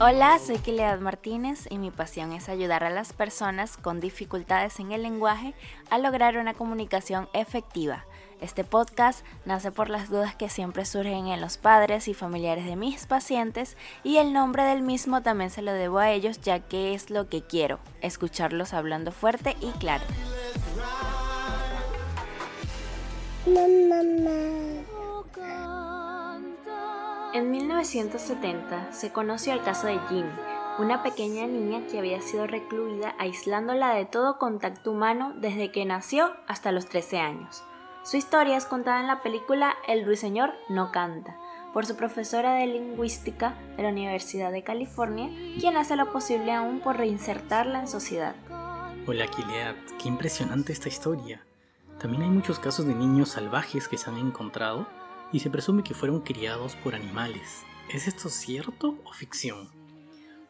Hola, soy Kilead Martínez y mi pasión es ayudar a las personas con dificultades en el lenguaje a lograr una comunicación efectiva. Este podcast nace por las dudas que siempre surgen en los padres y familiares de mis pacientes y el nombre del mismo también se lo debo a ellos ya que es lo que quiero, escucharlos hablando fuerte y claro. En 1970 se conoció el caso de Jean, una pequeña niña que había sido recluida aislándola de todo contacto humano desde que nació hasta los 13 años. Su historia es contada en la película El ruiseñor no canta, por su profesora de lingüística de la Universidad de California, quien hace lo posible aún por reinsertarla en sociedad. Hola Kilead, qué impresionante esta historia. También hay muchos casos de niños salvajes que se han encontrado y se presume que fueron criados por animales. ¿Es esto cierto o ficción?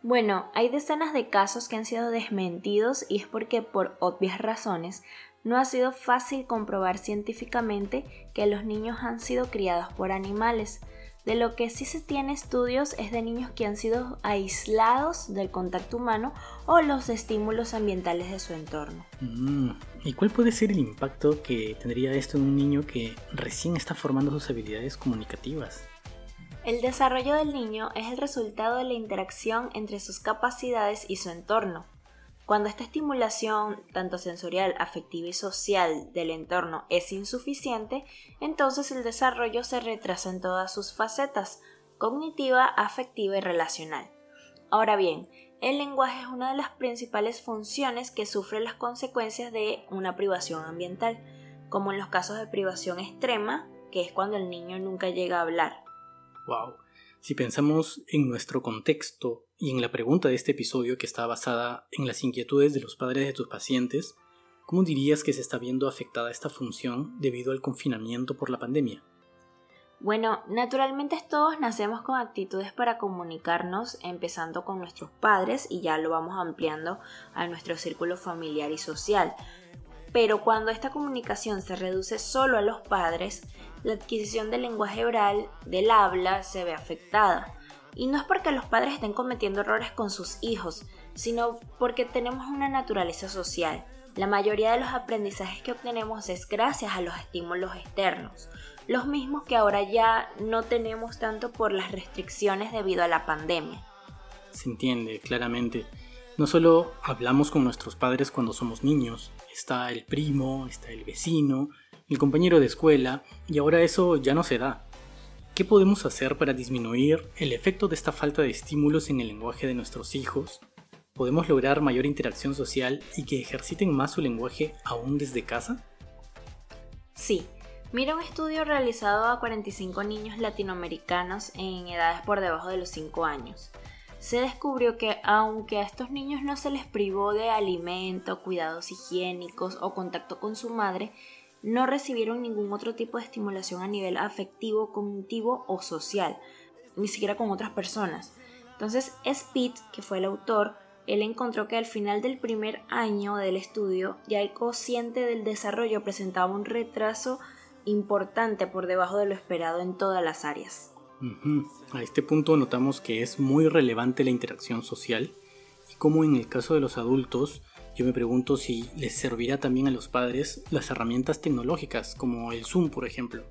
Bueno, hay decenas de casos que han sido desmentidos y es porque por obvias razones no ha sido fácil comprobar científicamente que los niños han sido criados por animales. De lo que sí se tiene estudios es de niños que han sido aislados del contacto humano o los estímulos ambientales de su entorno. Mm, ¿Y cuál puede ser el impacto que tendría esto en un niño que recién está formando sus habilidades comunicativas? El desarrollo del niño es el resultado de la interacción entre sus capacidades y su entorno. Cuando esta estimulación, tanto sensorial, afectiva y social del entorno es insuficiente, entonces el desarrollo se retrasa en todas sus facetas, cognitiva, afectiva y relacional. Ahora bien, el lenguaje es una de las principales funciones que sufre las consecuencias de una privación ambiental, como en los casos de privación extrema, que es cuando el niño nunca llega a hablar. Wow. Si pensamos en nuestro contexto y en la pregunta de este episodio que está basada en las inquietudes de los padres de tus pacientes, ¿cómo dirías que se está viendo afectada esta función debido al confinamiento por la pandemia? Bueno, naturalmente todos nacemos con actitudes para comunicarnos, empezando con nuestros padres y ya lo vamos ampliando a nuestro círculo familiar y social. Pero cuando esta comunicación se reduce solo a los padres, la adquisición del lenguaje oral, del habla, se ve afectada. Y no es porque los padres estén cometiendo errores con sus hijos, sino porque tenemos una naturaleza social. La mayoría de los aprendizajes que obtenemos es gracias a los estímulos externos, los mismos que ahora ya no tenemos tanto por las restricciones debido a la pandemia. Se entiende claramente. No solo hablamos con nuestros padres cuando somos niños, está el primo, está el vecino, el compañero de escuela, y ahora eso ya no se da. ¿Qué podemos hacer para disminuir el efecto de esta falta de estímulos en el lenguaje de nuestros hijos? ¿Podemos lograr mayor interacción social y que ejerciten más su lenguaje aún desde casa? Sí. Mira un estudio realizado a 45 niños latinoamericanos en edades por debajo de los 5 años. Se descubrió que aunque a estos niños no se les privó de alimento, cuidados higiénicos o contacto con su madre, no recibieron ningún otro tipo de estimulación a nivel afectivo, cognitivo o social, ni siquiera con otras personas. Entonces, Speed, que fue el autor, él encontró que al final del primer año del estudio ya el cociente del desarrollo presentaba un retraso importante por debajo de lo esperado en todas las áreas. A este punto notamos que es muy relevante la interacción social y como en el caso de los adultos yo me pregunto si les servirá también a los padres las herramientas tecnológicas, como el Zoom, por ejemplo.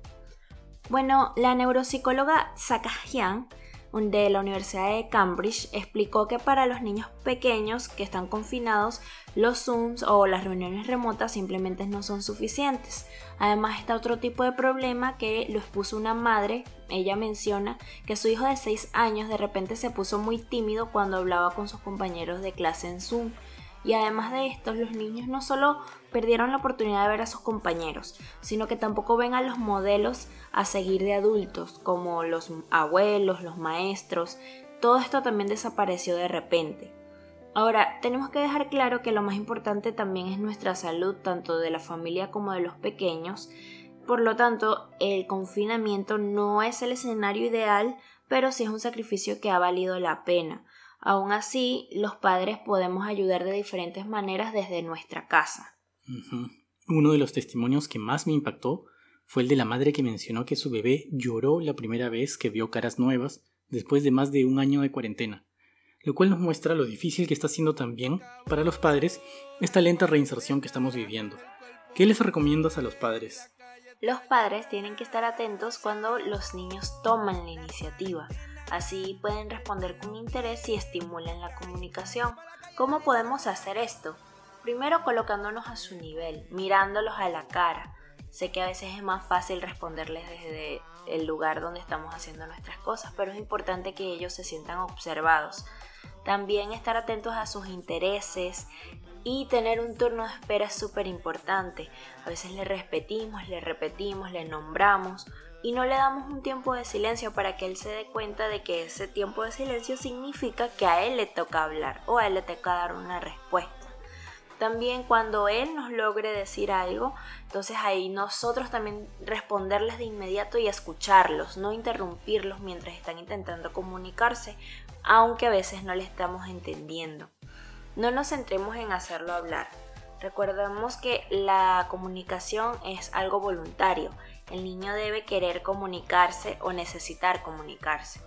Bueno, la neuropsicóloga Sakajian de la Universidad de Cambridge explicó que para los niños pequeños que están confinados, los Zooms o las reuniones remotas simplemente no son suficientes. Además está otro tipo de problema que lo expuso una madre. Ella menciona que su hijo de 6 años de repente se puso muy tímido cuando hablaba con sus compañeros de clase en Zoom y además de esto, los niños no solo perdieron la oportunidad de ver a sus compañeros, sino que tampoco ven a los modelos a seguir de adultos, como los abuelos, los maestros. Todo esto también desapareció de repente. Ahora, tenemos que dejar claro que lo más importante también es nuestra salud, tanto de la familia como de los pequeños. Por lo tanto, el confinamiento no es el escenario ideal, pero sí es un sacrificio que ha valido la pena. Aún así, los padres podemos ayudar de diferentes maneras desde nuestra casa. Uno de los testimonios que más me impactó fue el de la madre que mencionó que su bebé lloró la primera vez que vio caras nuevas después de más de un año de cuarentena, lo cual nos muestra lo difícil que está siendo también para los padres esta lenta reinserción que estamos viviendo. ¿Qué les recomiendas a los padres? Los padres tienen que estar atentos cuando los niños toman la iniciativa. Así pueden responder con interés y estimulan la comunicación. ¿Cómo podemos hacer esto? Primero colocándonos a su nivel, mirándolos a la cara. Sé que a veces es más fácil responderles desde el lugar donde estamos haciendo nuestras cosas, pero es importante que ellos se sientan observados. También estar atentos a sus intereses, y tener un turno de espera es súper importante. A veces le repetimos, le repetimos, le nombramos y no le damos un tiempo de silencio para que él se dé cuenta de que ese tiempo de silencio significa que a él le toca hablar o a él le toca dar una respuesta. También cuando él nos logre decir algo, entonces ahí nosotros también responderles de inmediato y escucharlos, no interrumpirlos mientras están intentando comunicarse, aunque a veces no le estamos entendiendo. No nos centremos en hacerlo hablar. Recordemos que la comunicación es algo voluntario. El niño debe querer comunicarse o necesitar comunicarse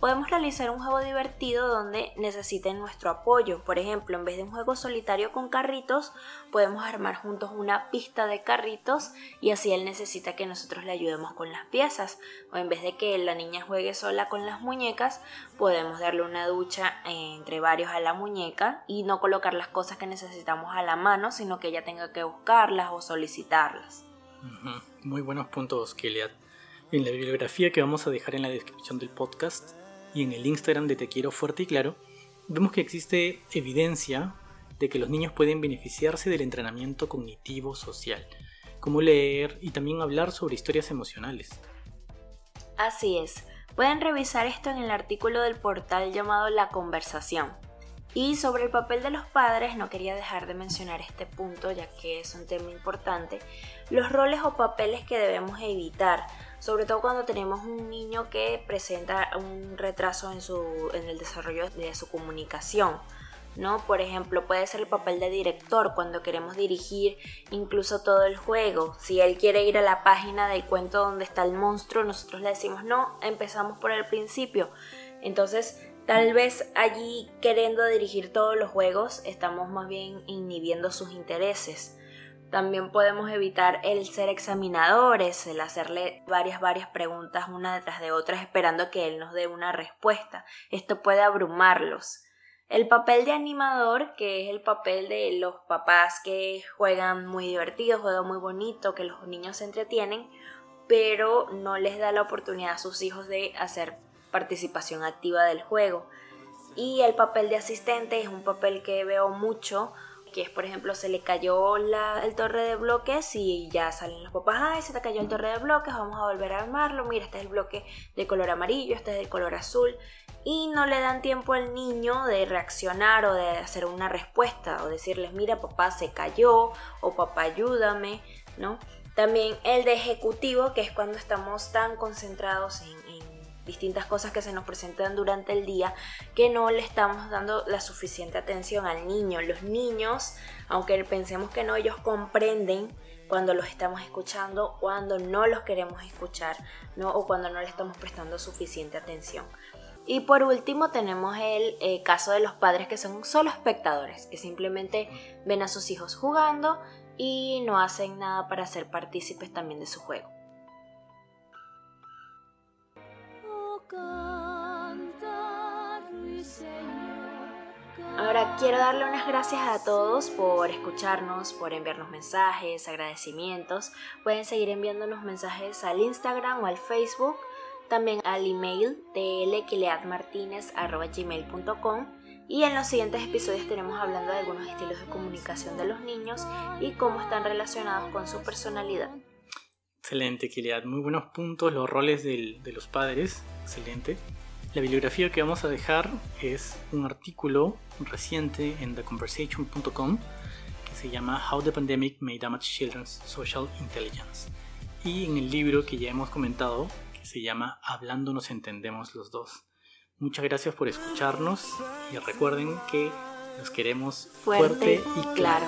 podemos realizar un juego divertido donde necesiten nuestro apoyo. Por ejemplo, en vez de un juego solitario con carritos, podemos armar juntos una pista de carritos y así él necesita que nosotros le ayudemos con las piezas. O en vez de que la niña juegue sola con las muñecas, podemos darle una ducha entre varios a la muñeca y no colocar las cosas que necesitamos a la mano, sino que ella tenga que buscarlas o solicitarlas. Muy buenos puntos, Kiliat. En la bibliografía que vamos a dejar en la descripción del podcast y en el Instagram de Te Quiero Fuerte y Claro, vemos que existe evidencia de que los niños pueden beneficiarse del entrenamiento cognitivo social, como leer y también hablar sobre historias emocionales. Así es, pueden revisar esto en el artículo del portal llamado La Conversación. Y sobre el papel de los padres, no quería dejar de mencionar este punto ya que es un tema importante, los roles o papeles que debemos evitar, sobre todo cuando tenemos un niño que presenta un retraso en, su, en el desarrollo de su comunicación. ¿no? Por ejemplo, puede ser el papel de director cuando queremos dirigir incluso todo el juego. Si él quiere ir a la página del cuento donde está el monstruo, nosotros le decimos no, empezamos por el principio. Entonces, tal vez allí queriendo dirigir todos los juegos, estamos más bien inhibiendo sus intereses. También podemos evitar el ser examinadores, el hacerle varias, varias preguntas una detrás de otras esperando que él nos dé una respuesta. Esto puede abrumarlos. El papel de animador, que es el papel de los papás que juegan muy divertido, juegan muy bonito, que los niños se entretienen, pero no les da la oportunidad a sus hijos de hacer participación activa del juego. Y el papel de asistente es un papel que veo mucho que es por ejemplo se le cayó la, el torre de bloques y ya salen los papás, ay, se te cayó el torre de bloques, vamos a volver a armarlo, mira, este es el bloque de color amarillo, este es el color azul, y no le dan tiempo al niño de reaccionar o de hacer una respuesta o decirles, mira, papá se cayó o papá ayúdame, ¿no? También el de ejecutivo, que es cuando estamos tan concentrados en distintas cosas que se nos presentan durante el día que no le estamos dando la suficiente atención al niño. Los niños, aunque pensemos que no, ellos comprenden cuando los estamos escuchando, cuando no los queremos escuchar, ¿no? o cuando no le estamos prestando suficiente atención. Y por último tenemos el eh, caso de los padres que son solo espectadores, que simplemente ven a sus hijos jugando y no hacen nada para ser partícipes también de su juego. Quiero darle unas gracias a todos por escucharnos, por enviarnos mensajes, agradecimientos. Pueden seguir enviándonos mensajes al Instagram o al Facebook, también al email tlquileadmartinez.com y en los siguientes episodios estaremos hablando de algunos estilos de comunicación de los niños y cómo están relacionados con su personalidad. Excelente, Kilead. Muy buenos puntos, los roles de los padres. Excelente. La bibliografía que vamos a dejar es un artículo reciente en theconversation.com que se llama How the Pandemic May Damage Children's Social Intelligence. Y en el libro que ya hemos comentado, que se llama Hablando nos entendemos los dos, Muchas gracias por escucharnos y recuerden que nos queremos fuerte, y claro.